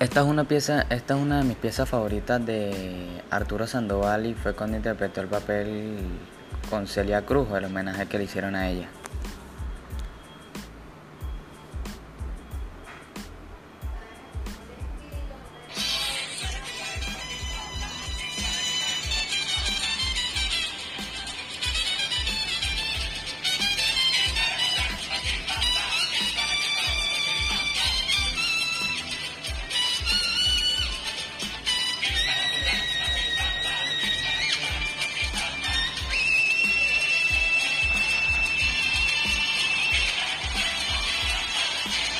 Esta es una pieza, esta es una de mis piezas favoritas de Arturo Sandoval y fue cuando interpretó el papel con Celia Cruz, el homenaje que le hicieron a ella. Yeah.